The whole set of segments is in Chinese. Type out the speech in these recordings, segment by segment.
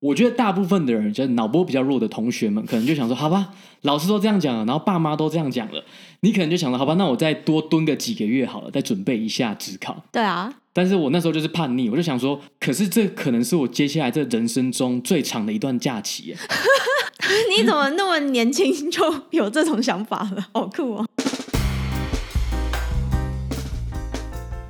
我觉得大部分的人，就是脑波比较弱的同学们，可能就想说，好吧，老师都这样讲了，然后爸妈都这样讲了，你可能就想说，好吧，那我再多蹲个几个月好了，再准备一下职考。对啊，但是我那时候就是叛逆，我就想说，可是这可能是我接下来这人生中最长的一段假期耶。你怎么那么年轻就有这种想法了？好酷哦！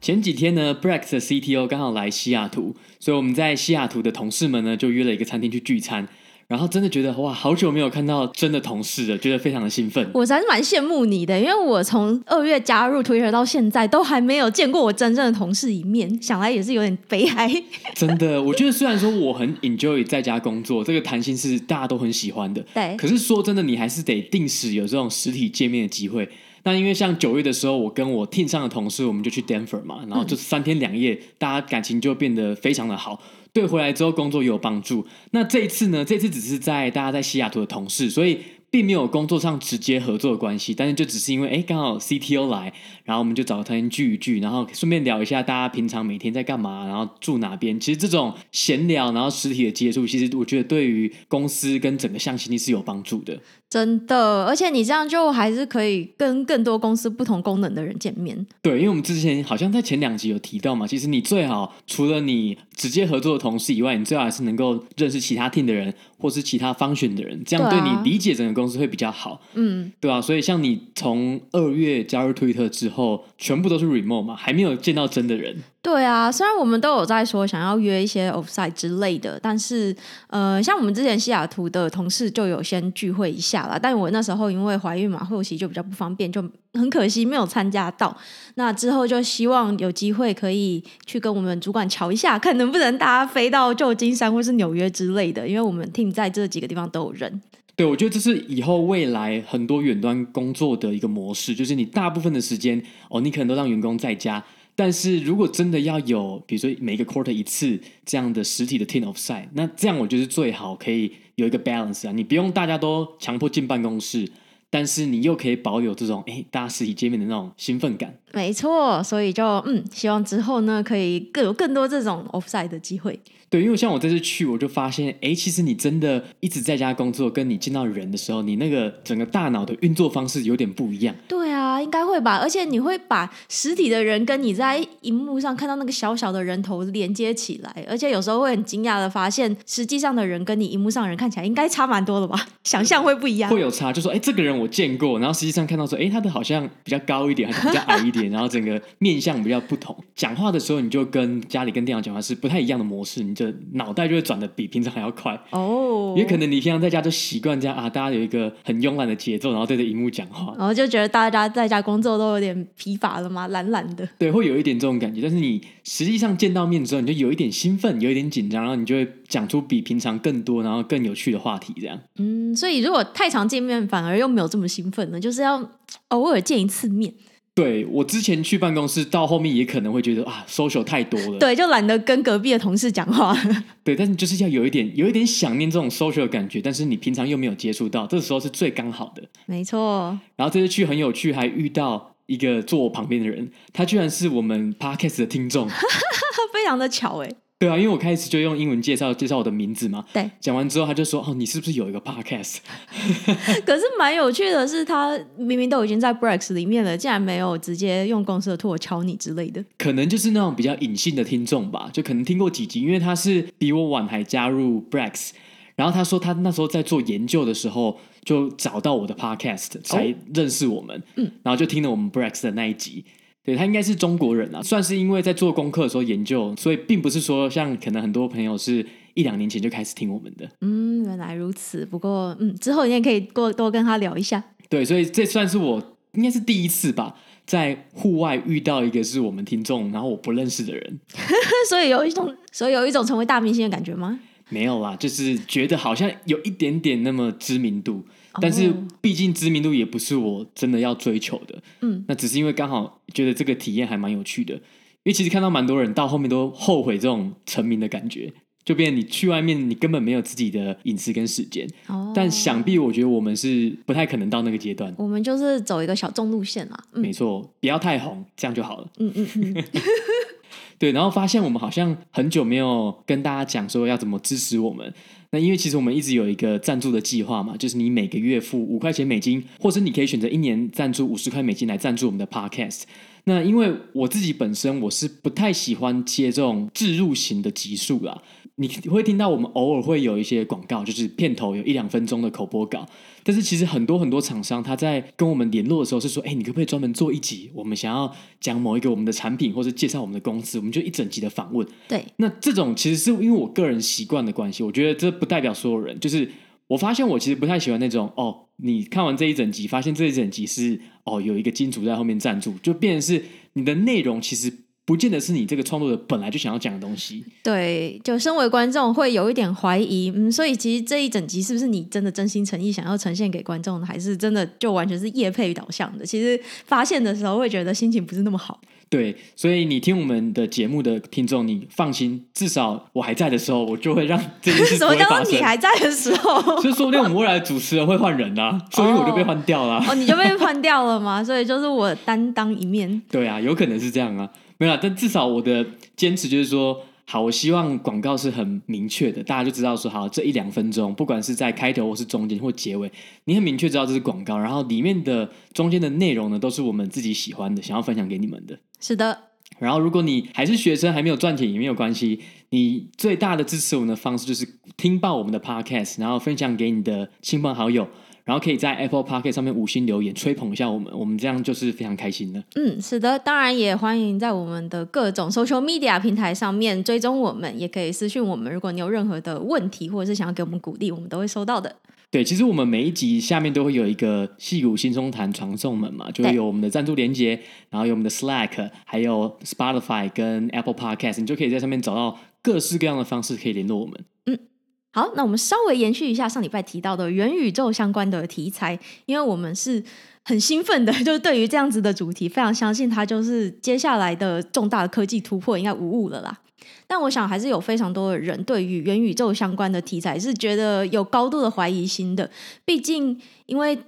前几天呢，Brex 的 CTO 刚好来西雅图，所以我们在西雅图的同事们呢就约了一个餐厅去聚餐，然后真的觉得哇，好久没有看到真的同事了，觉得非常的兴奋。我还是蛮羡慕你的，因为我从二月加入 Twitter 到现在，都还没有见过我真正的同事一面，想来也是有点悲哀。真的，我觉得虽然说我很 enjoy 在家工作，这个弹性是大家都很喜欢的，对。可是说真的，你还是得定时有这种实体见面的机会。那因为像九月的时候，我跟我 team 上的同事，我们就去 Denver 嘛，然后就三天两夜，大家感情就变得非常的好，对回来之后工作也有帮助。那这一次呢，这次只是在大家在西雅图的同事，所以。并没有工作上直接合作的关系，但是就只是因为哎，刚好 CTO 来，然后我们就找个餐厅聚一聚，然后顺便聊一下大家平常每天在干嘛，然后住哪边。其实这种闲聊，然后实体的接触，其实我觉得对于公司跟整个向心力是有帮助的。真的，而且你这样就还是可以跟更多公司不同功能的人见面。对，因为我们之前好像在前两集有提到嘛，其实你最好除了你直接合作的同事以外，你最好还是能够认识其他 team 的人，或是其他 function 的人，这样对你理解整个公司会比较好，嗯，对啊，所以像你从二月加入推特之后，全部都是 remote 嘛，还没有见到真的人。对啊，虽然我们都有在说想要约一些 offsite 之类的，但是呃，像我们之前西雅图的同事就有先聚会一下啦。但我那时候因为怀孕嘛，后期就比较不方便，就很可惜没有参加到。那之后就希望有机会可以去跟我们主管瞧一下，看能不能大家飞到旧金山或是纽约之类的，因为我们 team 在这几个地方都有人。对，我觉得这是以后未来很多远端工作的一个模式，就是你大部分的时间哦，你可能都让员工在家。但是如果真的要有，比如说每个 quarter 一次这样的实体的 team offsite，那这样我觉得最好可以有一个 balance 啊，你不用大家都强迫进办公室，但是你又可以保有这种哎大家实体见面的那种兴奋感。没错，所以就嗯，希望之后呢可以更有更多这种 off side 的机会。对，因为像我这次去，我就发现，哎，其实你真的一直在家工作，跟你见到人的时候，你那个整个大脑的运作方式有点不一样。对啊，应该会吧。而且你会把实体的人跟你在荧幕上看到那个小小的人头连接起来，而且有时候会很惊讶的发现，实际上的人跟你荧幕上的人看起来应该差蛮多的吧？想象会不一样。会有差，就说，哎，这个人我见过，然后实际上看到说，哎，他的好像比较高一点，还是比较矮一点，然后整个面相比较不同。讲话的时候，你就跟家里跟电脑讲话是不太一样的模式，你就脑袋就会。转的比平常还要快哦，也可能你平常在家就习惯这样啊，大家有一个很慵懒的节奏，然后对着荧幕讲话，然后就觉得大家在家工作都有点疲乏了吗？懒懒的，对，会有一点这种感觉。但是你实际上见到面之后，你就有一点兴奋，有一点紧张，然后你就会讲出比平常更多，然后更有趣的话题，这样。嗯，所以如果太常见面，反而又没有这么兴奋呢？就是要偶尔见一次面。对，我之前去办公室，到后面也可能会觉得啊，social 太多了，对，就懒得跟隔壁的同事讲话。对，但是就是要有一点，有一点想念这种 social 的感觉，但是你平常又没有接触到，这时候是最刚好的。没错。然后这次去很有趣，还遇到一个坐我旁边的人，他居然是我们 podcast 的听众，非常的巧哎。对啊，因为我开始就用英文介绍介绍我的名字嘛。对，讲完之后他就说：“哦，你是不是有一个 podcast？” 可是蛮有趣的是，他明明都已经在 Brex 里面了，竟然没有直接用公司的托敲你之类的。可能就是那种比较隐性的听众吧，就可能听过几集，因为他是比我晚还加入 Brex。然后他说他那时候在做研究的时候，就找到我的 podcast 才认识我们。嗯，然后就听了我们 Brex 的那一集。对，他应该是中国人啊，算是因为在做功课的时候研究，所以并不是说像可能很多朋友是一两年前就开始听我们的。嗯，原来如此。不过，嗯，之后你也可以多多跟他聊一下。对，所以这算是我应该是第一次吧，在户外遇到一个是我们听众，然后我不认识的人。所以有一种，所以有一种成为大明星的感觉吗？没有啦，就是觉得好像有一点点那么知名度，但是毕竟知名度也不是我真的要追求的。嗯，那只是因为刚好觉得这个体验还蛮有趣的，因为其实看到蛮多人到后面都后悔这种成名的感觉。就变你去外面，你根本没有自己的隐私跟时间。哦。但想必我觉得我们是不太可能到那个阶段。我们就是走一个小众路线嘛。嗯、没错，不要太红，这样就好了。嗯嗯嗯。对，然后发现我们好像很久没有跟大家讲说要怎么支持我们。那因为其实我们一直有一个赞助的计划嘛，就是你每个月付五块钱美金，或者你可以选择一年赞助五十块美金来赞助我们的 Podcast。那因为我自己本身我是不太喜欢接这种置入型的集数啦。你会听到我们偶尔会有一些广告，就是片头有一两分钟的口播稿。但是其实很多很多厂商他在跟我们联络的时候是说：“哎，你可不可以专门做一集？我们想要讲某一个我们的产品，或者介绍我们的公司，我们就一整集的访问。”对。那这种其实是因为我个人习惯的关系，我觉得这不代表所有人。就是我发现我其实不太喜欢那种哦，你看完这一整集，发现这一整集是哦有一个金主在后面赞助，就变成是你的内容其实。不见得是你这个创作者本来就想要讲的东西。对，就身为观众会有一点怀疑，嗯，所以其实这一整集是不是你真的真心诚意想要呈现给观众的，还是真的就完全是业配导向的？其实发现的时候会觉得心情不是那么好。对，所以你听我们的节目的听众，你放心，至少我还在的时候，我就会让这件事 不会发生。什么叫你还在的时候？就说不定我们未来的主持人会换人啊，所以我就被换掉了。哦，你就被换掉了吗？所以就是我担当一面。对啊，有可能是这样啊。没有，但至少我的坚持就是说，好，我希望广告是很明确的，大家就知道说，好，这一两分钟，不管是在开头或是中间或结尾，你很明确知道这是广告，然后里面的中间的内容呢，都是我们自己喜欢的，想要分享给你们的。是的。然后，如果你还是学生，还没有赚钱也没有关系，你最大的支持我们的方式就是听爆我们的 Podcast，然后分享给你的亲朋好友。然后可以在 Apple Podcast 上面五星留言，吹捧一下我们，我们这样就是非常开心的。嗯，是的，当然也欢迎在我们的各种 Social Media 平台上面追踪我们，也可以私讯我们。如果你有任何的问题，或者是想要给我们鼓励，我们都会收到的。对，其实我们每一集下面都会有一个戏骨轻松谈传送门嘛，就会有我们的赞助连接，然后有我们的 Slack，还有 Spotify 跟 Apple Podcast，你就可以在上面找到各式各样的方式可以联络我们。好，那我们稍微延续一下上礼拜提到的元宇宙相关的题材，因为我们是很兴奋的，就是对于这样子的主题，非常相信它就是接下来的重大的科技突破，应该无误了啦。但我想还是有非常多的人对于元宇宙相关的题材是觉得有高度的怀疑心的，毕竟因为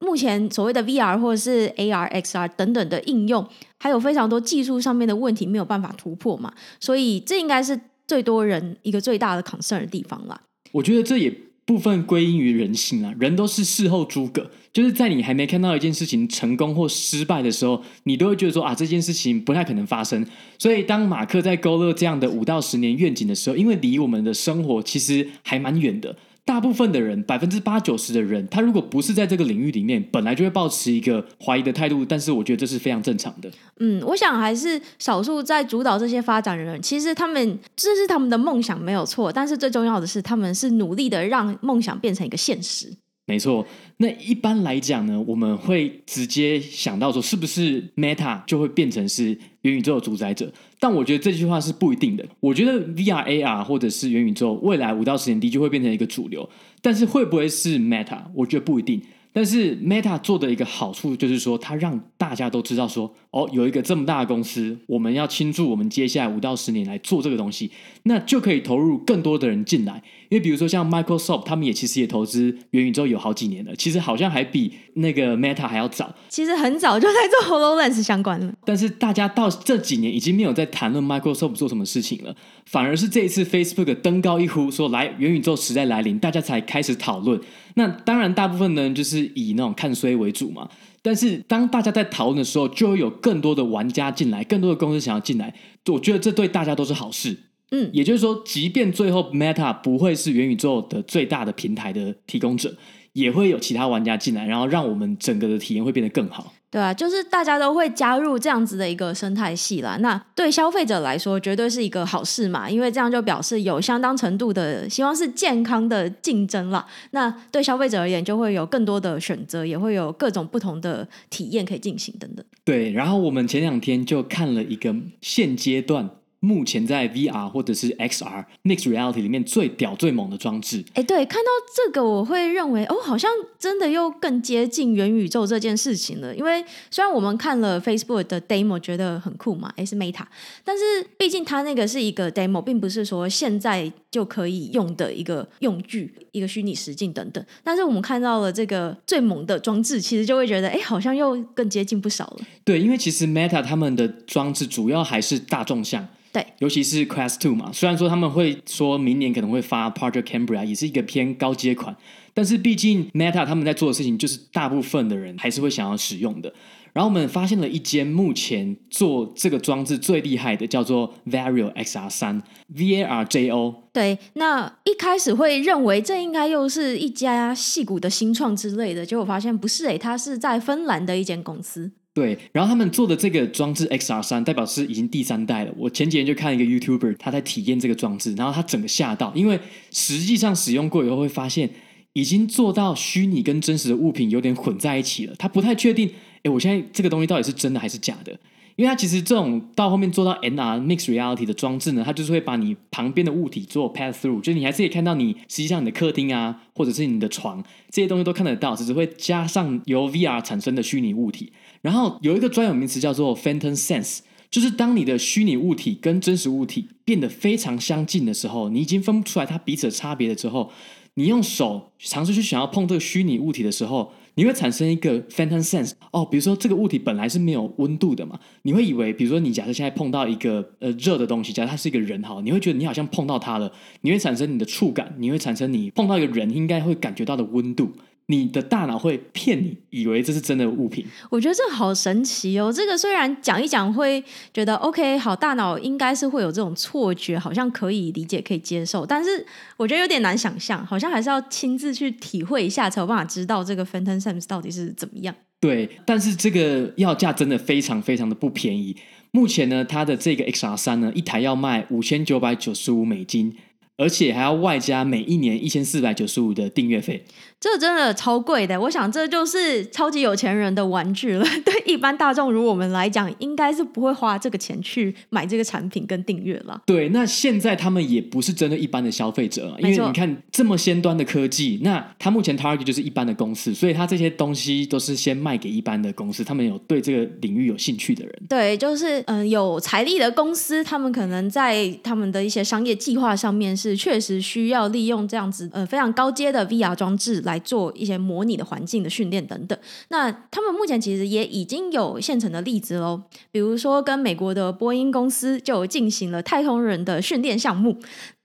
目前所谓的 VR 或者是 AR、XR 等等的应用，还有非常多技术上面的问题没有办法突破嘛，所以这应该是最多人一个最大的 concern 的地方啦。我觉得这也部分归因于人性啊，人都是事后诸葛，就是在你还没看到一件事情成功或失败的时候，你都会觉得说啊，这件事情不太可能发生。所以当马克在勾勒这样的五到十年愿景的时候，因为离我们的生活其实还蛮远的。大部分的人，百分之八九十的人，他如果不是在这个领域里面，本来就会保持一个怀疑的态度。但是我觉得这是非常正常的。嗯，我想还是少数在主导这些发展的人，其实他们这是他们的梦想没有错，但是最重要的是他们是努力的让梦想变成一个现实。没错，那一般来讲呢，我们会直接想到说，是不是 Meta 就会变成是元宇宙的主宰者？但我觉得这句话是不一定的。我觉得 VR、AR 或者是元宇宙，未来五到十年的确会变成一个主流，但是会不会是 Meta？我觉得不一定。但是 Meta 做的一个好处就是说，它让大家都知道说，哦，有一个这么大的公司，我们要倾注我们接下来五到十年来做这个东西，那就可以投入更多的人进来。因为比如说像 Microsoft，他们也其实也投资元宇宙有好几年了，其实好像还比那个 Meta 还要早。其实很早就在做 HoloLens 相关了。但是大家到这几年已经没有在谈论 Microsoft 做什么事情了，反而是这一次 Facebook 登高一呼说，来元宇宙时代来临，大家才开始讨论。那当然，大部分呢就是以那种看衰为主嘛。但是当大家在讨论的时候，就会有更多的玩家进来，更多的公司想要进来。我觉得这对大家都是好事。嗯，也就是说，即便最后 Meta 不会是元宇宙的最大的平台的提供者，也会有其他玩家进来，然后让我们整个的体验会变得更好。对啊，就是大家都会加入这样子的一个生态系啦。那对消费者来说，绝对是一个好事嘛，因为这样就表示有相当程度的希望是健康的竞争啦。那对消费者而言，就会有更多的选择，也会有各种不同的体验可以进行等等。对，然后我们前两天就看了一个现阶段目前在 VR 或者是 XR Mixed Reality 里面最屌最猛的装置。哎，对，看到这个我会认为，哦，好像真的又更接近元宇宙这件事情了。因为虽然我们看了 Facebook 的 demo 觉得很酷嘛，诶是 Meta，但是毕竟它那个是一个 demo，并不是说现在就可以用的一个用具、一个虚拟实境等等。但是我们看到了这个最猛的装置，其实就会觉得，哎，好像又更接近不少了。对，因为其实 Meta 他们的装置主要还是大众向。对，尤其是 Quest Two 嘛，虽然说他们会说明年可能会发 Project Cambria，也是一个偏高阶款，但是毕竟 Meta 他们在做的事情，就是大部分的人还是会想要使用的。然后我们发现了一间目前做这个装置最厉害的，叫做 Vario XR 三 V A R J O。对，那一开始会认为这应该又是一家矽谷的新创之类的，结果发现不是诶，它是在芬兰的一间公司。对，然后他们做的这个装置 XR 三，代表是已经第三代了。我前几天就看一个 YouTuber，他在体验这个装置，然后他整个吓到，因为实际上使用过以后会发现，已经做到虚拟跟真实的物品有点混在一起了。他不太确定，哎，我现在这个东西到底是真的还是假的？因为它其实这种到后面做到 N R Mix Reality 的装置呢，它就是会把你旁边的物体做 pass through，就是你还是可以看到你实际上你的客厅啊，或者是你的床这些东西都看得到，只是会加上由 VR 产生的虚拟物体。然后有一个专有名词叫做 Phantom Sense，就是当你的虚拟物体跟真实物体变得非常相近的时候，你已经分不出来它彼此的差别了之后，你用手尝试去想要碰这个虚拟物体的时候。你会产生一个 phantom sense 哦，比如说这个物体本来是没有温度的嘛，你会以为，比如说你假设现在碰到一个呃热的东西，假设它是一个人哈，你会觉得你好像碰到它了，你会产生你的触感，你会产生你碰到一个人应该会感觉到的温度。你的大脑会骗你，以为这是真的物品。我觉得这好神奇哦！这个虽然讲一讲会觉得 OK，好，大脑应该是会有这种错觉，好像可以理解、可以接受，但是我觉得有点难想象，好像还是要亲自去体会一下，才有办法知道这个 Phantom Sense 到底是怎么样。对，但是这个要价真的非常非常的不便宜。目前呢，它的这个 XR 三呢，一台要卖五千九百九十五美金。而且还要外加每一年一千四百九十五的订阅费，这真的超贵的。我想这就是超级有钱人的玩具了。对一般大众如我们来讲，应该是不会花这个钱去买这个产品跟订阅了。对，那现在他们也不是针对一般的消费者，因为你看这么先端的科技，那他目前 target 就是一般的公司，所以他这些东西都是先卖给一般的公司，他们有对这个领域有兴趣的人。对，就是嗯、呃，有财力的公司，他们可能在他们的一些商业计划上面是。是确实需要利用这样子呃非常高阶的 VR 装置来做一些模拟的环境的训练等等。那他们目前其实也已经有现成的例子喽，比如说跟美国的波音公司就进行了太空人的训练项目。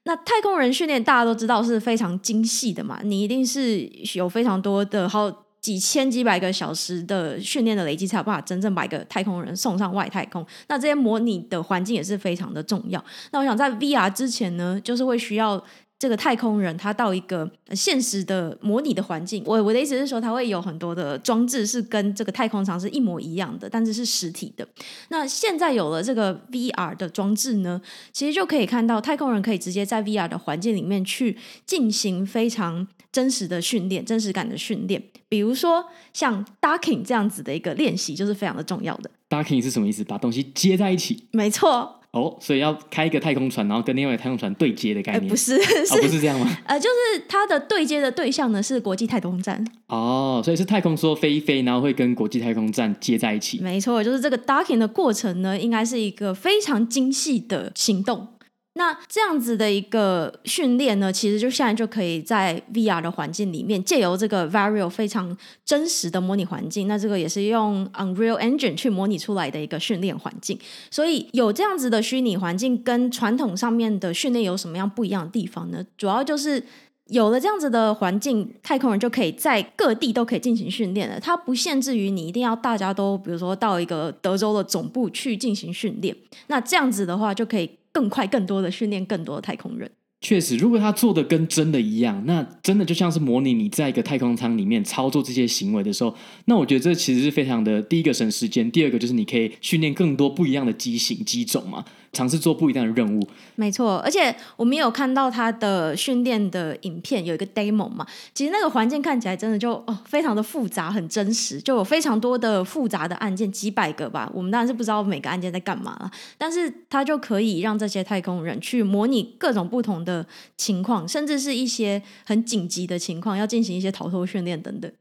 那太空人训练大家都知道是非常精细的嘛，你一定是有非常多的好。几千几百个小时的训练的累积，才有办法真正把一个太空人送上外太空。那这些模拟的环境也是非常的重要。那我想在 VR 之前呢，就是会需要。这个太空人他到一个现实的模拟的环境，我我的意思是说，他会有很多的装置是跟这个太空舱是一模一样的，但是是实体的。那现在有了这个 VR 的装置呢，其实就可以看到太空人可以直接在 VR 的环境里面去进行非常真实的训练、真实感的训练。比如说像 docking 这样子的一个练习，就是非常的重要的。docking 是什么意思？把东西接在一起？没错。哦，所以要开一个太空船，然后跟另外一个太空船对接的概念？呃、不是，是、哦，不是这样吗？呃，就是它的对接的对象呢是国际太空站。哦，所以是太空梭飞一飞，然后会跟国际太空站接在一起。没错，就是这个 docking 的过程呢，应该是一个非常精细的行动。那这样子的一个训练呢，其实就现在就可以在 VR 的环境里面，借由这个 Varjo 非常真实的模拟环境，那这个也是用 Unreal Engine 去模拟出来的一个训练环境。所以有这样子的虚拟环境，跟传统上面的训练有什么样不一样的地方呢？主要就是有了这样子的环境，太空人就可以在各地都可以进行训练了。它不限制于你一定要大家都，比如说到一个德州的总部去进行训练。那这样子的话，就可以。更快、更多的训练更多的太空人。确实，如果他做的跟真的一样，那真的就像是模拟你在一个太空舱里面操作这些行为的时候，那我觉得这其实是非常的，第一个省时间，第二个就是你可以训练更多不一样的机型、机种嘛。尝试做不一样的任务。没错，而且我们有看到他的训练的影片，有一个 demo 嘛，其实那个环境看起来真的就哦非常的复杂，很真实，就有非常多的复杂的案件，几百个吧。我们当然是不知道每个案件在干嘛了，但是他就可以让这些太空人去模拟各种不同的情况，甚至是一些很紧急的情况，要进行一些逃脱训练等等。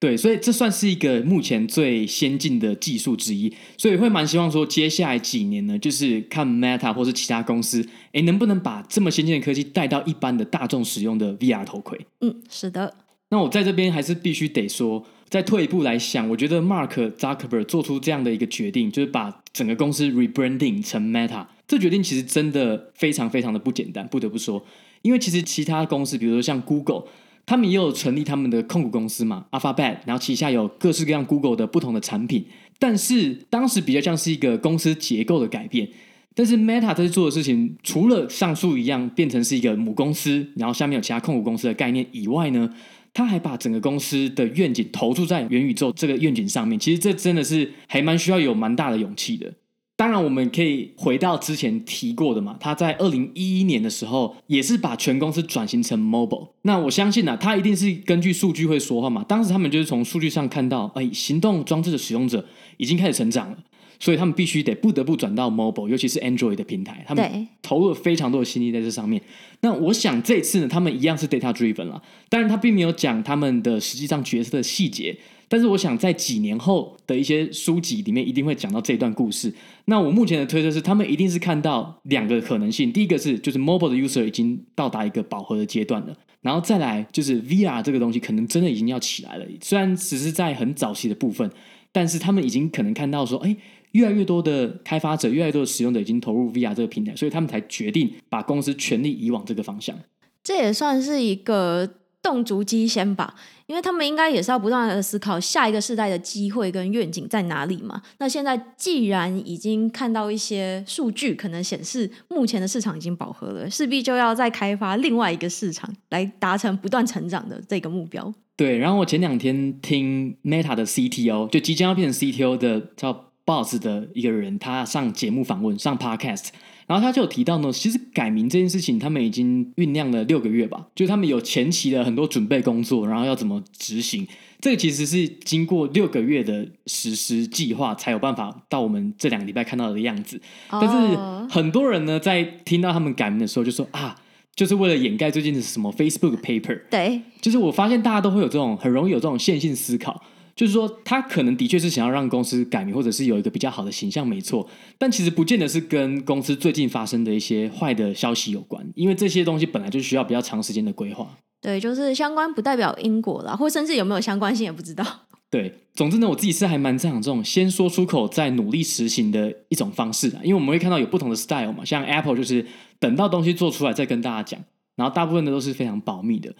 对，所以这算是一个目前最先进的技术之一，所以会蛮希望说，接下来几年呢，就是看 Meta 或是其他公司，诶，能不能把这么先进的科技带到一般的大众使用的 VR 头盔？嗯，是的。那我在这边还是必须得说，再退一步来想，我觉得 Mark Zuckerberg 做出这样的一个决定，就是把整个公司 rebranding 成 Meta，这决定其实真的非常非常的不简单，不得不说，因为其实其他公司，比如说像 Google。他们也有成立他们的控股公司嘛，Alphabet，然后旗下有各式各样 Google 的不同的产品，但是当时比较像是一个公司结构的改变。但是 Meta 在做的事情，除了上述一样变成是一个母公司，然后下面有其他控股公司的概念以外呢，他还把整个公司的愿景投注在元宇宙这个愿景上面。其实这真的是还蛮需要有蛮大的勇气的。当然，我们可以回到之前提过的嘛，他在二零一一年的时候也是把全公司转型成 mobile。那我相信呢、啊，他一定是根据数据会说话嘛。当时他们就是从数据上看到，哎，行动装置的使用者已经开始成长了，所以他们必须得不得不转到 mobile，尤其是 Android 的平台，他们投入了非常多的心力在这上面。那我想这次呢，他们一样是 data driven 了，当然他并没有讲他们的实际上角色的细节。但是我想，在几年后的一些书籍里面，一定会讲到这段故事。那我目前的推测是，他们一定是看到两个可能性：第一个是，就是 mobile 的 user 已经到达一个饱和的阶段了；然后再来就是 VR 这个东西，可能真的已经要起来了。虽然只是在很早期的部分，但是他们已经可能看到说，哎，越来越多的开发者、越来越多的使用者已经投入 VR 这个平台，所以他们才决定把公司全力移往这个方向。这也算是一个。动足机先吧，因为他们应该也是要不断的思考下一个世代的机会跟愿景在哪里嘛。那现在既然已经看到一些数据，可能显示目前的市场已经饱和了，势必就要再开发另外一个市场，来达成不断成长的这个目标。对，然后我前两天听 Meta 的 CTO，就即将要变成 CTO 的叫 Boss 的一个人，他上节目访问，上 Podcast。然后他就有提到呢，其实改名这件事情，他们已经酝酿了六个月吧，就是他们有前期的很多准备工作，然后要怎么执行，这个其实是经过六个月的实施计划，才有办法到我们这两个礼拜看到的样子。但是很多人呢，在听到他们改名的时候，就说啊，就是为了掩盖最近的什么 Facebook paper。对，就是我发现大家都会有这种很容易有这种线性思考。就是说，他可能的确是想要让公司改名，或者是有一个比较好的形象，没错。但其实不见得是跟公司最近发生的一些坏的消息有关，因为这些东西本来就需要比较长时间的规划。对，就是相关不代表因果啦，或甚至有没有相关性也不知道。对，总之呢，我自己是还蛮赞赏这种先说出口再努力实行的一种方式的，因为我们会看到有不同的 style 嘛，像 Apple 就是等到东西做出来再跟大家讲，然后大部分的都是非常保密的。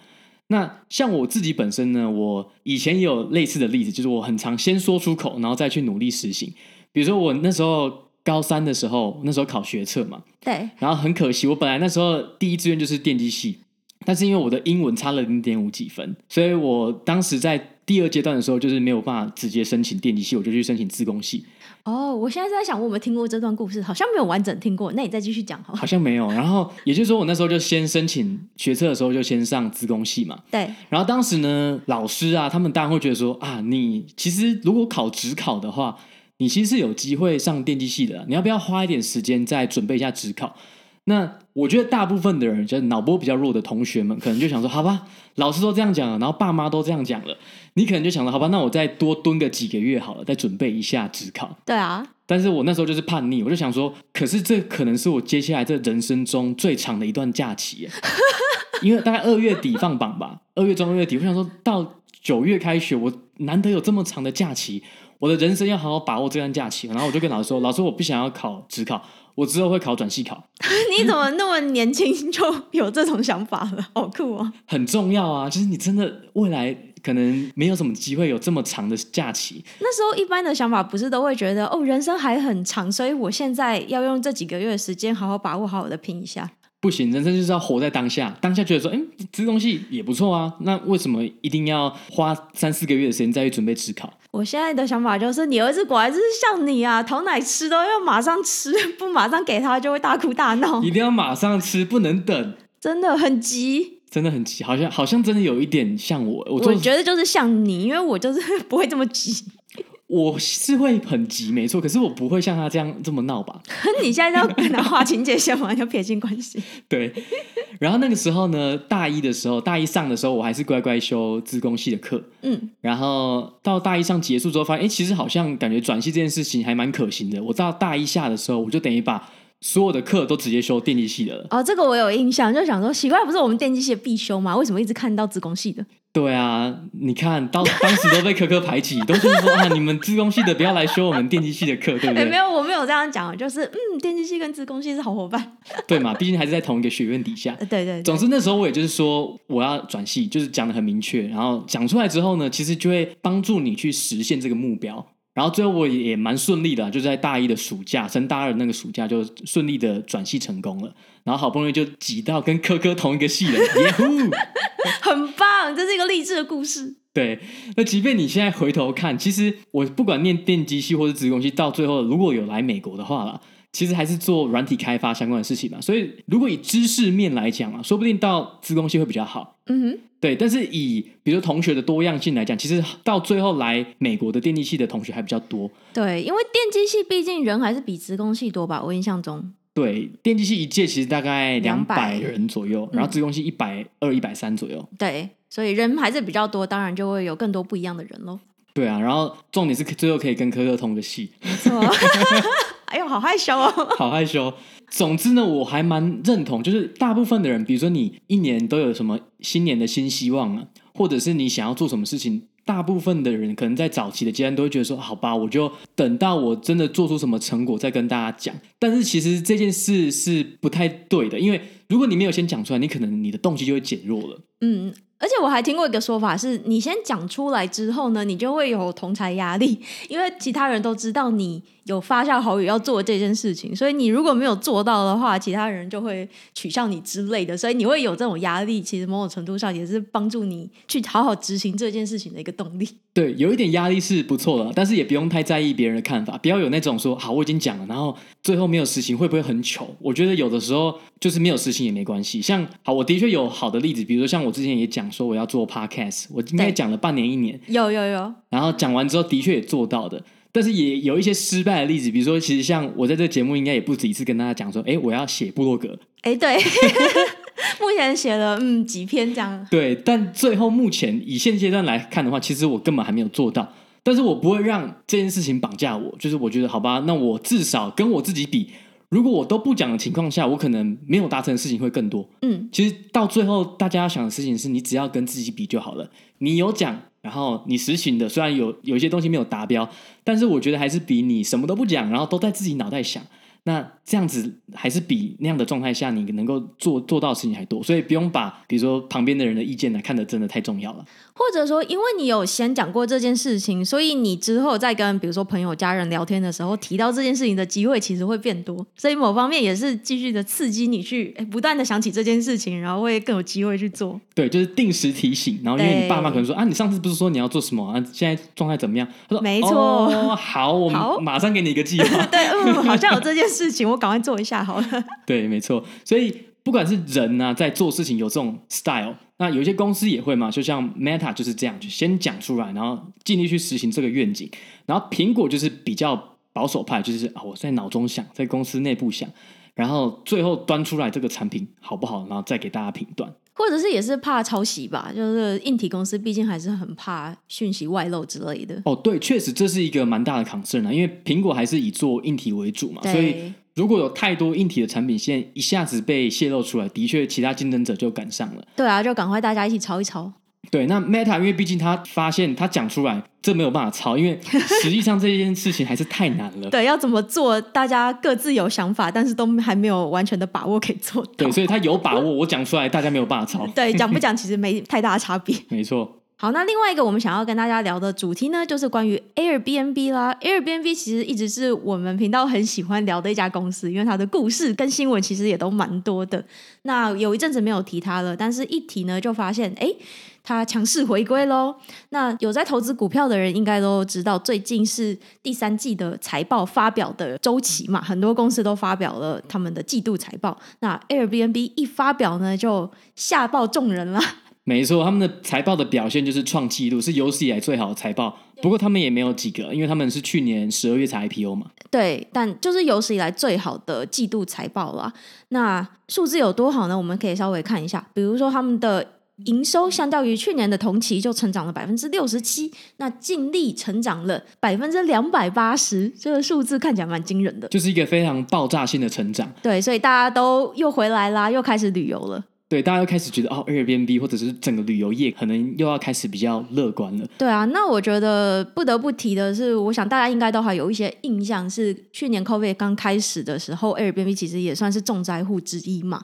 那像我自己本身呢，我以前也有类似的例子，就是我很常先说出口，然后再去努力实行。比如说我那时候高三的时候，那时候考学测嘛，对，然后很可惜，我本来那时候第一志愿就是电机系，但是因为我的英文差了零点五几分，所以我当时在第二阶段的时候，就是没有办法直接申请电机系，我就去申请自工系。哦，我现在在想，我有没有听过这段故事？好像没有完整听过。那你再继续讲好。好像没有。然后也就是说，我那时候就先申请学测的时候就先上资工系嘛。对。然后当时呢，老师啊，他们当然会觉得说啊，你其实如果考职考的话，你其实是有机会上电机系的。你要不要花一点时间再准备一下职考？那我觉得大部分的人，就是脑波比较弱的同学们，可能就想说，好吧，老师都这样讲了，然后爸妈都这样讲了，你可能就想说，好吧，那我再多蹲个几个月好了，再准备一下职考。对啊，但是我那时候就是叛逆，我就想说，可是这可能是我接下来这人生中最长的一段假期，因为大概二月底放榜吧，二月中二月底，我想说到九月开学，我难得有这么长的假期，我的人生要好好把握这段假期。然后我就跟老师说，老师，我不想要考职考。我之后会考转系考。你怎么那么年轻就有这种想法了？好酷哦！很重要啊，就是你真的未来可能没有什么机会有这么长的假期。那时候一般的想法不是都会觉得哦，人生还很长，所以我现在要用这几个月的时间好好把握，好好的拼一下。不行，人生就是要活在当下，当下觉得说，哎，这东西也不错啊，那为什么一定要花三四个月的时间再去准备指考？我现在的想法就是，你儿子果然就是像你啊，讨奶吃都要马上吃，不马上给他就会大哭大闹。一定要马上吃，不能等，真的很急，真的很急，好像好像真的有一点像我，我，我觉得就是像你，因为我就是 不会这么急。我是会很急，没错，可是我不会像他这样这么闹吧？你现在要跟他划清界限吗？要撇清关系？对。然后那个时候呢，大一的时候，大一上的时候，我还是乖乖修自工系的课。嗯。然后到大一上结束之后，发现哎，其实好像感觉转系这件事情还蛮可行的。我到大一下的时候，我就等于把所有的课都直接修电机系的了。哦，这个我有印象，就想说奇怪，不是我们电机系的必修吗？为什么一直看到自工系的？对啊，你看到当时都被科科排挤，都是说啊，你们自工系的不要来修我们电机系的课，对不对？欸、没有，我没有这样讲，就是嗯，电机系跟自工系是好伙伴，对嘛？毕竟还是在同一个学院底下。对，对对。总之那时候我也就是说我要转系，就是讲的很明确，然后讲出来之后呢，其实就会帮助你去实现这个目标。然后最后我也蛮顺利的，就在大一的暑假升大二那个暑假就顺利的转系成功了。然后好不容易就挤到跟科科同一个系了，耶呼！很棒，这是一个励志的故事。对，那即便你现在回头看，其实我不管念电机系或者资工系，到最后如果有来美国的话啦，其实还是做软体开发相关的事情嘛。所以如果以知识面来讲啊，说不定到资工系会比较好。嗯哼，对。但是以比如同学的多样性来讲，其实到最后来美国的电机系的同学还比较多。对，因为电机系毕竟人还是比职工系多吧，我印象中。对，电机系一届其实大概两百人左右，然后职工系一百二、一百三左右。对，所以人还是比较多，当然就会有更多不一样的人喽。对啊，然后重点是最后可以跟科科同个系。没错。哎呦，好害羞哦！好害羞。总之呢，我还蛮认同，就是大部分的人，比如说你一年都有什么新年的新希望啊，或者是你想要做什么事情。大部分的人可能在早期的阶段都会觉得说：“好吧，我就等到我真的做出什么成果再跟大家讲。”但是其实这件事是不太对的，因为如果你没有先讲出来，你可能你的动机就会减弱了。嗯。而且我还听过一个说法，是你先讲出来之后呢，你就会有同才压力，因为其他人都知道你有发下好语要做这件事情，所以你如果没有做到的话，其他人就会取笑你之类的，所以你会有这种压力。其实某种程度上也是帮助你去好好执行这件事情的一个动力。对，有一点压力是不错的，但是也不用太在意别人的看法，不要有那种说好我已经讲了，然后最后没有实行会不会很糗？我觉得有的时候就是没有实行也没关系。像好，我的确有好的例子，比如说像我之前也讲说我要做 podcast，我应该讲了半年一年，有有有，然后讲完之后的确也做到的，但是也有一些失败的例子，比如说其实像我在这个节目应该也不止一次跟大家讲说，哎，我要写部落格，哎对。目前写了嗯几篇这样，对，但最后目前以现阶段来看的话，其实我根本还没有做到。但是我不会让这件事情绑架我，就是我觉得好吧，那我至少跟我自己比，如果我都不讲的情况下，我可能没有达成的事情会更多。嗯，其实到最后大家要想的事情是你只要跟自己比就好了。你有讲，然后你实行的虽然有有些东西没有达标，但是我觉得还是比你什么都不讲，然后都在自己脑袋想。那这样子还是比那样的状态下你能够做做到的事情还多，所以不用把比如说旁边的人的意见来看得真的太重要了。或者说，因为你有先讲过这件事情，所以你之后再跟比如说朋友、家人聊天的时候提到这件事情的机会其实会变多，所以某方面也是继续的刺激你去诶不断的想起这件事情，然后会更有机会去做。对，就是定时提醒，然后因为你爸妈可能说啊，你上次不是说你要做什么啊？现在状态怎么样？他说没错，哦，好，我们马上给你一个计划。对，嗯，好像有这件事情，我赶快做一下好了。对，没错，所以不管是人呢、啊，在做事情有这种 style，那有些公司也会嘛，就像 Meta 就是这样，就先讲出来，然后尽力去实行这个愿景。然后苹果就是比较保守派，就是啊，我在脑中想，在公司内部想，然后最后端出来这个产品好不好，然后再给大家评断。或者是也是怕抄袭吧，就是硬体公司毕竟还是很怕讯息外漏之类的。哦，对，确实这是一个蛮大的 concern 啊，因为苹果还是以做硬体为主嘛，所以。如果有太多硬体的产品线一下子被泄露出来，的确其他竞争者就赶上了。对啊，就赶快大家一起抄一抄。对，那 Meta 因为毕竟他发现他讲出来这没有办法抄，因为实际上这件事情还是太难了。对，要怎么做？大家各自有想法，但是都还没有完全的把握可以做到。对，所以他有把握，我讲出来大家没有办法抄。对，讲不 讲其实没太大的差别。没错。好，那另外一个我们想要跟大家聊的主题呢，就是关于 Airbnb 啦。Airbnb 其实一直是我们频道很喜欢聊的一家公司，因为它的故事跟新闻其实也都蛮多的。那有一阵子没有提它了，但是一提呢，就发现哎，它强势回归喽。那有在投资股票的人应该都知道，最近是第三季的财报发表的周期嘛，很多公司都发表了他们的季度财报。那 Airbnb 一发表呢，就吓爆众人了。没错，他们的财报的表现就是创纪录，是有史以来最好的财报。不过他们也没有几个，因为他们是去年十二月才 IPO 嘛。对，但就是有史以来最好的季度财报啦。那数字有多好呢？我们可以稍微看一下，比如说他们的营收相较于去年的同期就成长了百分之六十七，那净利成长了百分之两百八十，这个数字看起来蛮惊人的，就是一个非常爆炸性的成长。对，所以大家都又回来啦，又开始旅游了。对，大家又开始觉得哦，Airbnb 或者是整个旅游业可能又要开始比较乐观了。对啊，那我觉得不得不提的是，我想大家应该都还有一些印象，是去年 COVID 刚开始的时候，Airbnb 其实也算是重灾户之一嘛。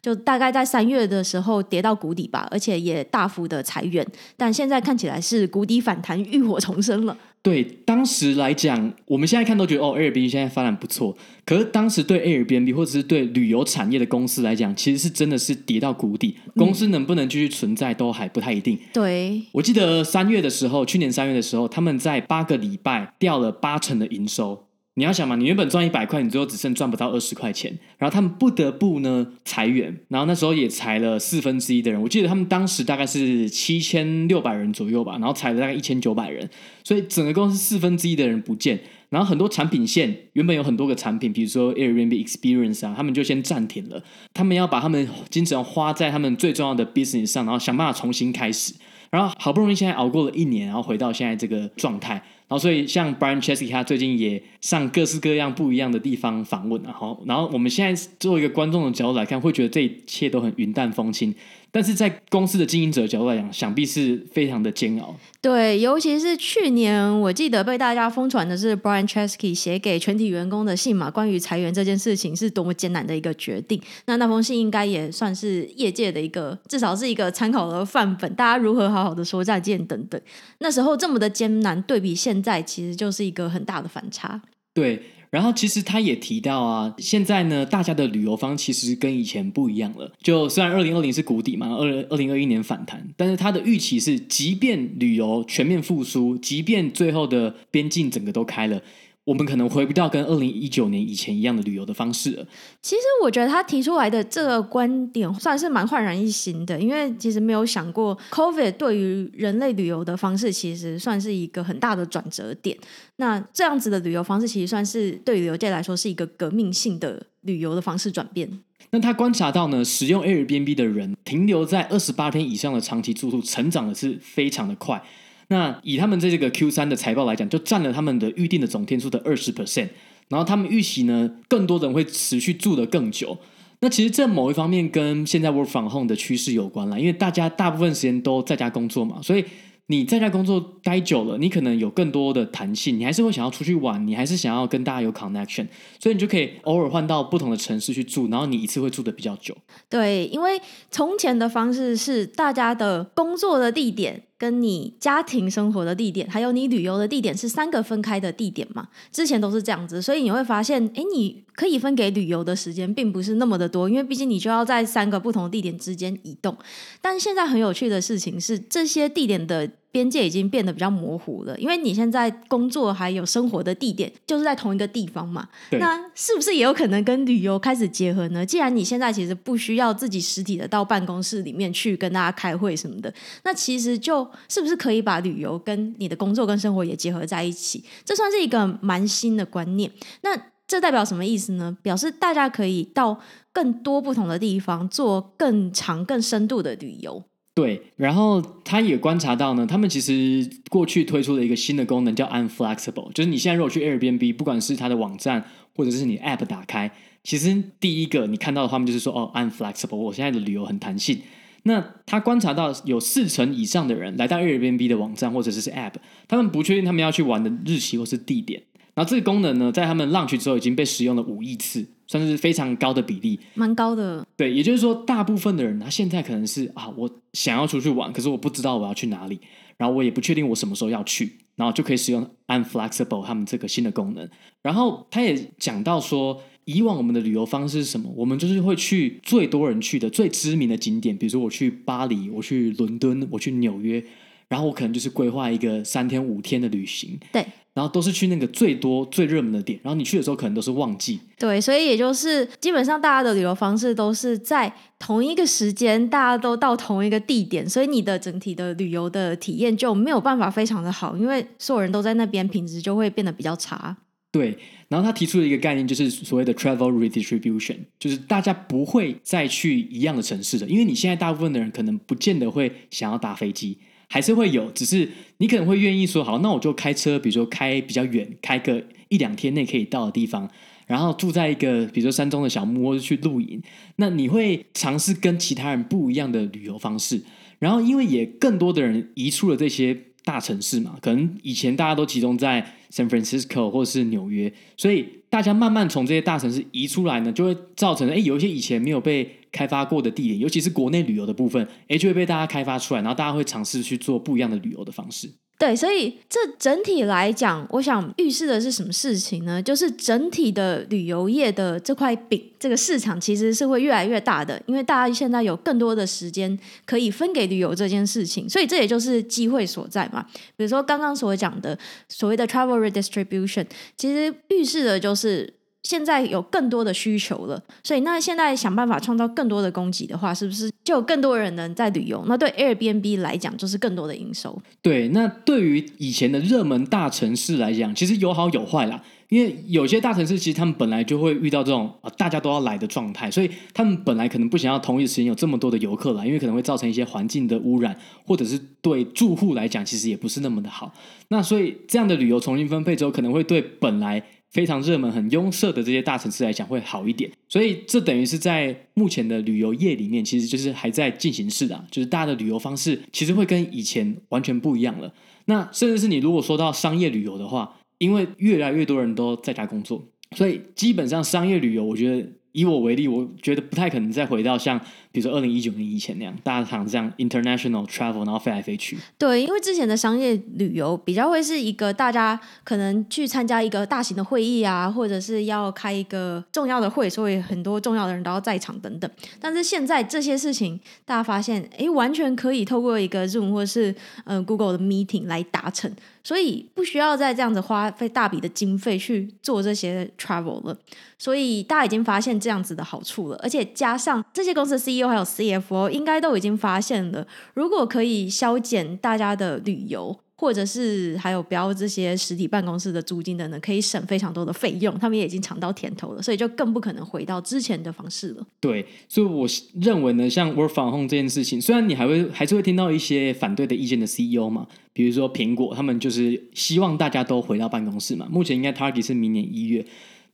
就大概在三月的时候跌到谷底吧，而且也大幅的裁员，但现在看起来是谷底反弹，浴火重生了。对，当时来讲，我们现在看都觉得哦，Airbnb 现在发展不错。可是当时对 Airbnb 或者是对旅游产业的公司来讲，其实是真的是跌到谷底，公司能不能继续存在都还不太一定。嗯、对，我记得三月的时候，去年三月的时候，他们在八个礼拜掉了八成的营收。你要想嘛，你原本赚一百块，你最后只剩赚不到二十块钱，然后他们不得不呢裁员，然后那时候也裁了四分之一的人。我记得他们当时大概是七千六百人左右吧，然后裁了大概一千九百人，所以整个公司四分之一的人不见，然后很多产品线原本有很多个产品，比如说 Airbnb Experience 啊，他们就先暂停了，他们要把他们精神花在他们最重要的 business 上，然后想办法重新开始，然后好不容易现在熬过了一年，然后回到现在这个状态。然后，所以像 Brian Chesky 他最近也上各式各样不一样的地方访问，然后，然后我们现在作为一个观众的角度来看，会觉得这一切都很云淡风轻。但是在公司的经营者角度来讲，想必是非常的煎熬。对，尤其是去年，我记得被大家疯传的是 Brian Chesky 写给全体员工的信嘛，关于裁员这件事情是多么艰难的一个决定。那那封信应该也算是业界的一个，至少是一个参考的范本，大家如何好好的说再见等等。那时候这么的艰难，对比现在，其实就是一个很大的反差。对。然后其实他也提到啊，现在呢，大家的旅游方其实跟以前不一样了。就虽然二零二零是谷底嘛，二二零二一年反弹，但是他的预期是，即便旅游全面复苏，即便最后的边境整个都开了。我们可能回不到跟二零一九年以前一样的旅游的方式了。其实我觉得他提出来的这个观点算是蛮焕然一新的，因为其实没有想过 COVID 对于人类旅游的方式其实算是一个很大的转折点。那这样子的旅游方式其实算是对旅游界来说是一个革命性的旅游的方式转变。那他观察到呢，使用 Airbnb 的人停留在二十八天以上的长期住宿成长的是非常的快。那以他们这个 Q 三的财报来讲，就占了他们的预定的总天数的二十 percent，然后他们预期呢，更多人会持续住得更久。那其实这某一方面跟现在 Work from Home 的趋势有关啦，因为大家大部分时间都在家工作嘛，所以。你在家工作待久了，你可能有更多的弹性，你还是会想要出去玩，你还是想要跟大家有 connection，所以你就可以偶尔换到不同的城市去住，然后你一次会住得比较久。对，因为从前的方式是大家的工作的地点跟你家庭生活的地点，还有你旅游的地点是三个分开的地点嘛，之前都是这样子，所以你会发现，诶，你可以分给旅游的时间并不是那么的多，因为毕竟你就要在三个不同地点之间移动。但现在很有趣的事情是，这些地点的边界已经变得比较模糊了，因为你现在工作还有生活的地点就是在同一个地方嘛。那是不是也有可能跟旅游开始结合呢？既然你现在其实不需要自己实体的到办公室里面去跟大家开会什么的，那其实就是不是可以把旅游跟你的工作跟生活也结合在一起？这算是一个蛮新的观念。那这代表什么意思呢？表示大家可以到更多不同的地方做更长、更深度的旅游。对，然后他也观察到呢，他们其实过去推出了一个新的功能叫 Unflexible，就是你现在如果去 Airbnb，不管是它的网站或者是你 App 打开，其实第一个你看到的画面就是说哦，Unflexible，我现在的旅游很弹性。那他观察到有四成以上的人来到 Airbnb 的网站或者是 App，他们不确定他们要去玩的日期或是地点，然后这个功能呢，在他们 launch 之后已经被使用了五亿次，算是非常高的比例，蛮高的。对，也就是说，大部分的人他现在可能是啊，我想要出去玩，可是我不知道我要去哪里，然后我也不确定我什么时候要去，然后就可以使用 unflexible 他们这个新的功能。然后他也讲到说，以往我们的旅游方式是什么？我们就是会去最多人去的、最知名的景点，比如说我去巴黎，我去伦敦，我去纽约。然后我可能就是规划一个三天五天的旅行，对，然后都是去那个最多最热门的点，然后你去的时候可能都是旺季，对，所以也就是基本上大家的旅游方式都是在同一个时间，大家都到同一个地点，所以你的整体的旅游的体验就没有办法非常的好，因为所有人都在那边，品质就会变得比较差。对，然后他提出了一个概念，就是所谓的 travel redistribution，就是大家不会再去一样的城市的，因为你现在大部分的人可能不见得会想要搭飞机。还是会有，只是你可能会愿意说好，那我就开车，比如说开比较远，开个一两天内可以到的地方，然后住在一个比如说山中的小木屋，去露营。那你会尝试跟其他人不一样的旅游方式，然后因为也更多的人移出了这些大城市嘛，可能以前大家都集中在 San Francisco 或是纽约，所以大家慢慢从这些大城市移出来呢，就会造成哎有一些以前没有被。开发过的地点，尤其是国内旅游的部分，哎，就会被大家开发出来，然后大家会尝试去做不一样的旅游的方式。对，所以这整体来讲，我想预示的是什么事情呢？就是整体的旅游业的这块饼，这个市场其实是会越来越大的，因为大家现在有更多的时间可以分给旅游这件事情，所以这也就是机会所在嘛。比如说刚刚所讲的所谓的 travel redistribution，其实预示的就是。现在有更多的需求了，所以那现在想办法创造更多的供给的话，是不是就有更多人能在旅游？那对 Airbnb 来讲，就是更多的营收。对，那对于以前的热门大城市来讲，其实有好有坏啦。因为有些大城市其实他们本来就会遇到这种啊大家都要来的状态，所以他们本来可能不想要同一时间有这么多的游客来，因为可能会造成一些环境的污染，或者是对住户来讲其实也不是那么的好。那所以这样的旅游重新分配之后，可能会对本来。非常热门、很拥塞的这些大城市来讲会好一点，所以这等于是在目前的旅游业里面，其实就是还在进行式的，就是大家的旅游方式其实会跟以前完全不一样了。那甚至是你如果说到商业旅游的话，因为越来越多人都在家工作，所以基本上商业旅游，我觉得。以我为例，我觉得不太可能再回到像比如说二零一九年以前那样，大家常这样 international travel，然后飞来飞去。对，因为之前的商业旅游比较会是一个大家可能去参加一个大型的会议啊，或者是要开一个重要的会，所以很多重要的人都要在场等等。但是现在这些事情，大家发现，哎，完全可以透过一个 Zoom 或是呃 Google 的 Meeting 来达成。所以不需要再这样子花费大笔的经费去做这些 travel 了，所以大家已经发现这样子的好处了，而且加上这些公司的还有 CFO 应该都已经发现了，如果可以削减大家的旅游。或者是还有不要这些实体办公室的租金等等，可以省非常多的费用，他们也已经尝到甜头了，所以就更不可能回到之前的方式了。对，所以我认为呢，像 work from home 这件事情，虽然你还会还是会听到一些反对的意见的 CEO 嘛，比如说苹果，他们就是希望大家都回到办公室嘛。目前应该 target 是明年一月，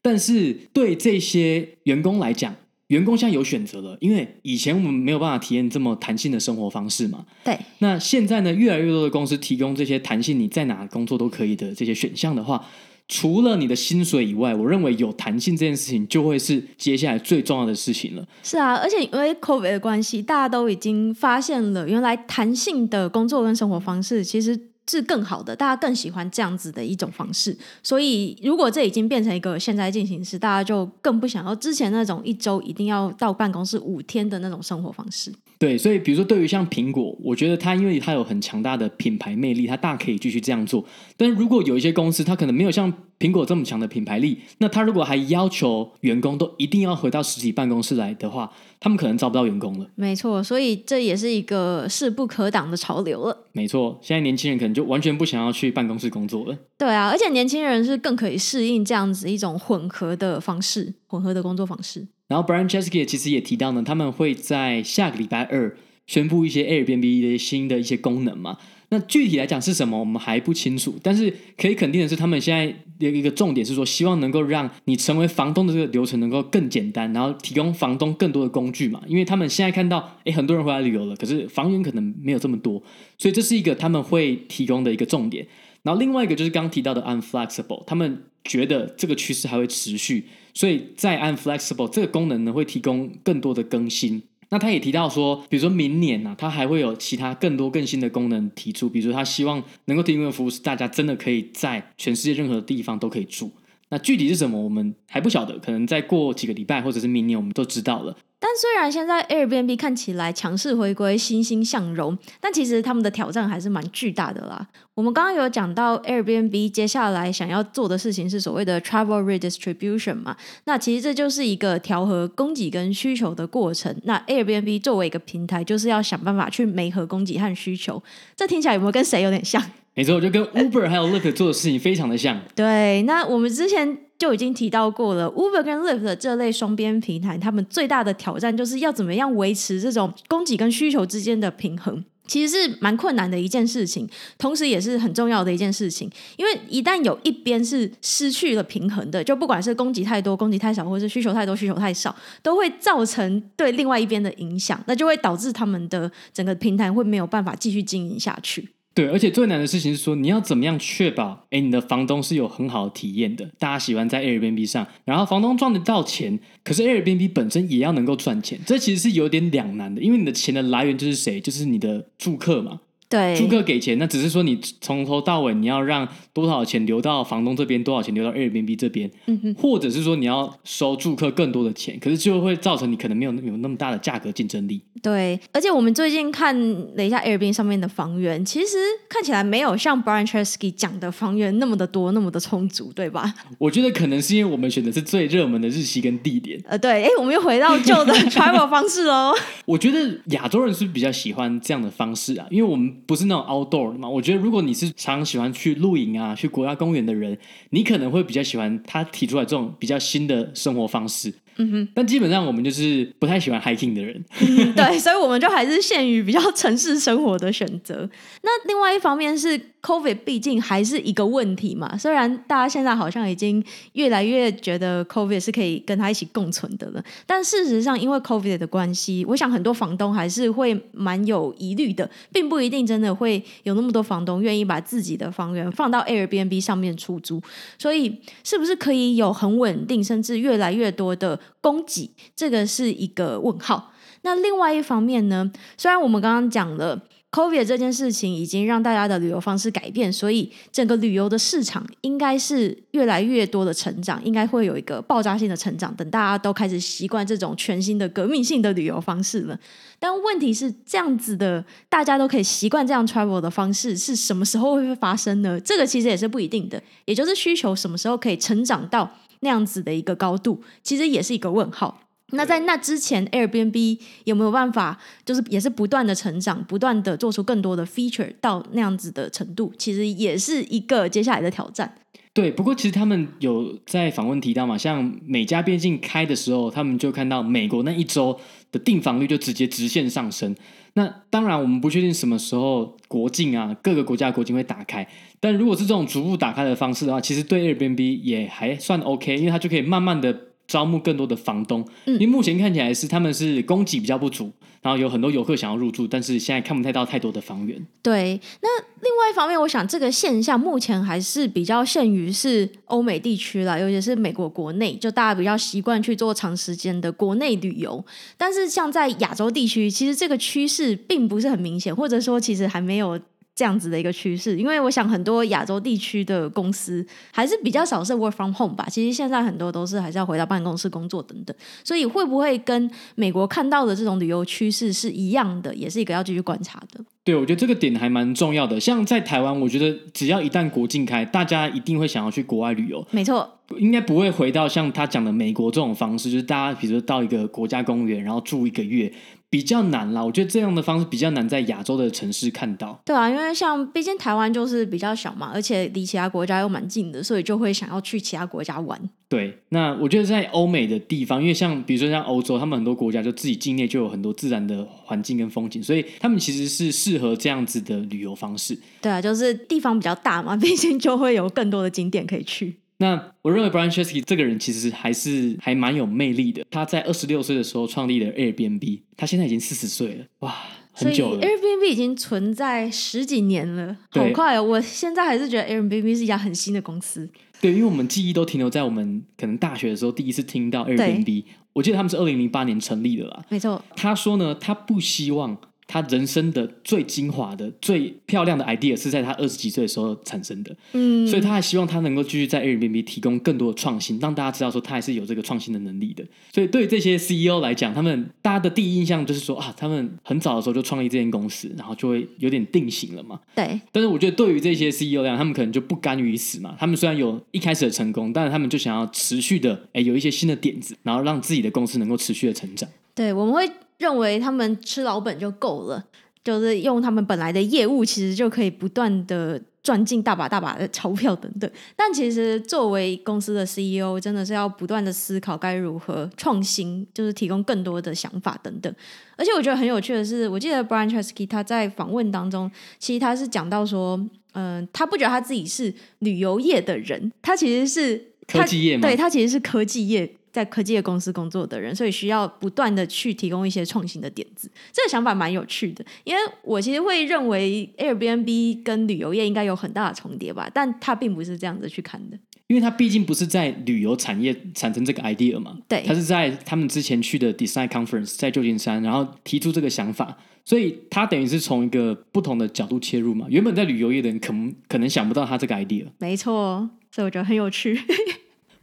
但是对这些员工来讲。员工现在有选择了，因为以前我们没有办法体验这么弹性的生活方式嘛。对。那现在呢，越来越多的公司提供这些弹性，你在哪工作都可以的这些选项的话，除了你的薪水以外，我认为有弹性这件事情就会是接下来最重要的事情了。是啊，而且因为 COVID 的关系，大家都已经发现了，原来弹性的工作跟生活方式其实。是更好的，大家更喜欢这样子的一种方式。所以，如果这已经变成一个现在进行时，大家就更不想要之前那种一周一定要到办公室五天的那种生活方式。对，所以比如说，对于像苹果，我觉得它因为它有很强大的品牌魅力，它大可以继续这样做。但如果有一些公司，它可能没有像苹果这么强的品牌力，那它如果还要求员工都一定要回到实体办公室来的话，他们可能招不到员工了。没错，所以这也是一个势不可挡的潮流了。没错，现在年轻人可能就完全不想要去办公室工作了。对啊，而且年轻人是更可以适应这样子一种混合的方式，混合的工作方式。然后 Brian Chesky 其实也提到呢，他们会在下个礼拜二宣布一些 Airbnb 的新的一些功能嘛。那具体来讲是什么，我们还不清楚。但是可以肯定的是，他们现在有一个重点是说，希望能够让你成为房东的这个流程能够更简单，然后提供房东更多的工具嘛。因为他们现在看到，诶，很多人回来旅游了，可是房源可能没有这么多，所以这是一个他们会提供的一个重点。然后另外一个就是刚刚提到的 unflexible，他们觉得这个趋势还会持续，所以在按 flexible 这个功能呢会提供更多的更新。那他也提到说，比如说明年呢、啊，他还会有其他更多更新的功能提出，比如说他希望能够提供的服务是大家真的可以在全世界任何地方都可以住。那具体是什么，我们还不晓得，可能再过几个礼拜或者是明年，我们都知道了。但虽然现在 Airbnb 看起来强势回归、欣欣向荣，但其实他们的挑战还是蛮巨大的啦。我们刚刚有讲到 Airbnb 接下来想要做的事情是所谓的 Travel Redistribution 嘛，那其实这就是一个调和供给跟需求的过程。那 Airbnb 作为一个平台，就是要想办法去媒合供给和需求。这听起来有没有跟谁有点像？没错，就跟 Uber 还有 Lyft 做的事情非常的像。对，那我们之前。就已经提到过了，Uber 跟 Lyft 这类双边平台，他们最大的挑战就是要怎么样维持这种供给跟需求之间的平衡，其实是蛮困难的一件事情，同时也是很重要的一件事情。因为一旦有一边是失去了平衡的，就不管是供给太多、供给太少，或是需求太多、需求太少，都会造成对另外一边的影响，那就会导致他们的整个平台会没有办法继续经营下去。对，而且最难的事情是说，你要怎么样确保，哎，你的房东是有很好的体验的，大家喜欢在 Airbnb 上，然后房东赚得到钱，可是 Airbnb 本身也要能够赚钱，这其实是有点两难的，因为你的钱的来源就是谁，就是你的住客嘛。对，租客给钱，那只是说你从头到尾你要让多少钱流到房东这边，多少钱流到 Airbnb 这边，嗯哼，或者是说你要收住客更多的钱，可是就会造成你可能没有有那么大的价格竞争力。对，而且我们最近看了一下 Airbnb 上面的房源，其实看起来没有像 Brian Chesky 讲的房源那么的多，那么的充足，对吧？我觉得可能是因为我们选的是最热门的日期跟地点。呃，对，哎，我们又回到旧的 travel 方式喽。我觉得亚洲人是比较喜欢这样的方式啊，因为我们。不是那种 outdoor 的嘛？我觉得如果你是常喜欢去露营啊、去国家公园的人，你可能会比较喜欢他提出来这种比较新的生活方式。嗯哼，但基本上我们就是不太喜欢 hiking 的人，嗯，对，所以我们就还是限于比较城市生活的选择。那另外一方面是 COVID，毕竟还是一个问题嘛。虽然大家现在好像已经越来越觉得 COVID 是可以跟他一起共存的了，但事实上因为 COVID 的关系，我想很多房东还是会蛮有疑虑的，并不一定真的会有那么多房东愿意把自己的房源放到 Airbnb 上面出租。所以是不是可以有很稳定，甚至越来越多的供给这个是一个问号。那另外一方面呢？虽然我们刚刚讲了 COVID 这件事情已经让大家的旅游方式改变，所以整个旅游的市场应该是越来越多的成长，应该会有一个爆炸性的成长。等大家都开始习惯这种全新的革命性的旅游方式了。但问题是，这样子的大家都可以习惯这样 travel 的方式，是什么时候会发生呢？这个其实也是不一定的。也就是需求什么时候可以成长到？那样子的一个高度，其实也是一个问号。那在那之前，Airbnb 有没有办法，就是也是不断的成长，不断的做出更多的 feature 到那样子的程度，其实也是一个接下来的挑战。对，不过其实他们有在访问提到嘛，像美加边境开的时候，他们就看到美国那一周的订房率就直接直线上升。那当然，我们不确定什么时候国境啊，各个国家的国境会打开。但如果是这种逐步打开的方式的话，其实对 Airbnb 也还算 OK，因为它就可以慢慢的招募更多的房东。因为目前看起来是他们是供给比较不足，然后有很多游客想要入住，但是现在看不太到太多的房源。对，那另外一方面，我想这个现象目前还是比较限于是欧美地区啦，尤其是美国国内，就大家比较习惯去做长时间的国内旅游。但是像在亚洲地区，其实这个趋势并不是很明显，或者说其实还没有。这样子的一个趋势，因为我想很多亚洲地区的公司还是比较少是 work from home 吧。其实现在很多都是还是要回到办公室工作等等，所以会不会跟美国看到的这种旅游趋势是一样的，也是一个要继续观察的。对，我觉得这个点还蛮重要的。像在台湾，我觉得只要一旦国境开，大家一定会想要去国外旅游。没错，应该不会回到像他讲的美国这种方式，就是大家比如说到一个国家公园，然后住一个月。比较难啦，我觉得这样的方式比较难在亚洲的城市看到。对啊，因为像毕竟台湾就是比较小嘛，而且离其他国家又蛮近的，所以就会想要去其他国家玩。对，那我觉得在欧美的地方，因为像比如说像欧洲，他们很多国家就自己境内就有很多自然的环境跟风景，所以他们其实是适合这样子的旅游方式。对啊，就是地方比较大嘛，毕竟就会有更多的景点可以去。那我认为 Brian Chesky 这个人其实还是还蛮有魅力的。他在二十六岁的时候创立了 Airbnb，他现在已经四十岁了，哇！很久了。Airbnb 已经存在十几年了，好快哦！我现在还是觉得 Airbnb 是一家很新的公司。对，因为我们记忆都停留在我们可能大学的时候第一次听到 Airbnb，我记得他们是二零零八年成立的啦。没错，他说呢，他不希望。他人生的最精华的、最漂亮的 idea 是在他二十几岁的时候产生的，嗯，所以他还希望他能够继续在 Airbnb 提供更多的创新，让大家知道说他还是有这个创新的能力的。所以对于这些 CEO 来讲，他们大家的第一印象就是说啊，他们很早的时候就创立这间公司，然后就会有点定型了嘛。对。但是我觉得对于这些 CEO 来讲，他们可能就不甘于此嘛。他们虽然有一开始的成功，但是他们就想要持续的哎有一些新的点子，然后让自己的公司能够持续的成长。对，我们会认为他们吃老本就够了。就是用他们本来的业务，其实就可以不断的赚进大把大把的钞票等等。但其实作为 公司的 CEO，真的是要不断的思考该如何创新，就是提供更多的想法等等。而且我觉得很有趣的是，我记得 Brian Chesky 他在访问当中，其实他是讲到说，嗯、呃，他不觉得他自己是旅游业的人，他其实是科技业嘛，对，他其实是科技业。在科技的公司工作的人，所以需要不断的去提供一些创新的点子。这个想法蛮有趣的，因为我其实会认为 Airbnb 跟旅游业应该有很大的重叠吧，但它并不是这样子去看的。因为它毕竟不是在旅游产业产生这个 idea 嘛，对，它是在他们之前去的 Design Conference 在旧金山，然后提出这个想法，所以他等于是从一个不同的角度切入嘛。原本在旅游业的人可能可能想不到他这个 idea，没错，所以我觉得很有趣。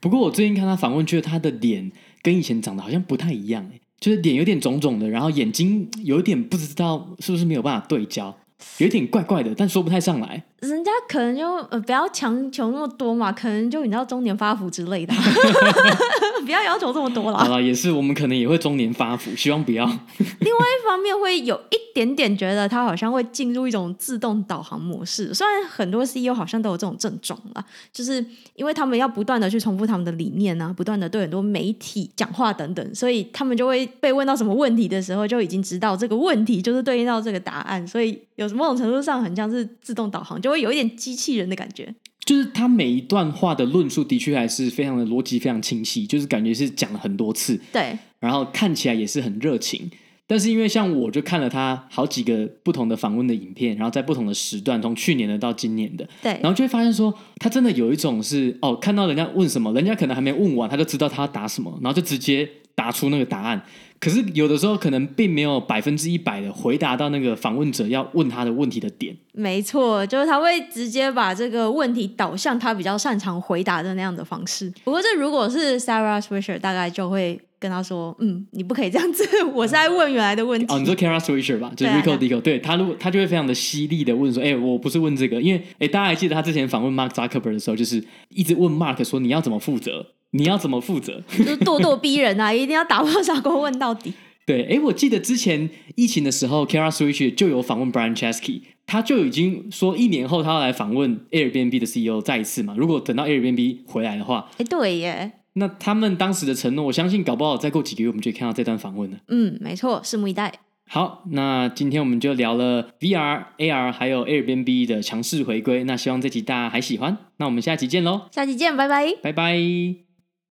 不过我最近看他访问，觉得他的脸跟以前长得好像不太一样，就是脸有点肿肿的，然后眼睛有点不知道是不是没有办法对焦，有点怪怪的，但说不太上来。人家可能就呃不要强求那么多嘛，可能就你知道中年发福之类的，不要要求这么多了。好了，也是我们可能也会中年发福，希望不要。另外一方面会有一点点觉得他好像会进入一种自动导航模式，虽然很多 CEO 好像都有这种症状啦，就是因为他们要不断的去重复他们的理念啊，不断的对很多媒体讲话等等，所以他们就会被问到什么问题的时候，就已经知道这个问题就是对应到这个答案，所以有某种程度上很像是自动导航就。会有一点机器人的感觉，就是他每一段话的论述的确还是非常的逻辑非常清晰，就是感觉是讲了很多次，对，然后看起来也是很热情。但是因为像我就看了他好几个不同的访问的影片，然后在不同的时段，从去年的到今年的，对，然后就会发现说，他真的有一种是哦，看到人家问什么，人家可能还没问完，他就知道他要答什么，然后就直接答出那个答案。可是有的时候可能并没有百分之一百的回答到那个访问者要问他的问题的点。没错，就是他会直接把这个问题导向他比较擅长回答的那样的方式。不过这如果是 Sarah Swisher，大概就会跟他说：“嗯，你不可以这样子，我是在问原来的问题。”哦，你说 Kara Swisher 吧，就是 Recode Decode，对他如果他就会非常的犀利的问说：“哎、欸，我不是问这个，因为哎，大家还记得他之前访问 Mark Zuckerberg 的时候，就是一直问 Mark 说你要怎么负责，你要怎么负责，就是咄咄逼人啊，一定要打破砂锅问到底。”对，哎，我记得之前疫情的时候，Kara Swisher 就有访问 Brian Chesky，他就已经说一年后他要来访问 Airbnb 的 CEO 再一次嘛。如果等到 Airbnb 回来的话，哎，对耶。那他们当时的承诺，我相信搞不好再过几个月，我们就可以看到这段访问了。嗯，没错，拭目以待。好，那今天我们就聊了 VR、AR 还有 Airbnb 的强势回归。那希望这集大家还喜欢。那我们下期见喽！下期见，拜拜，拜拜。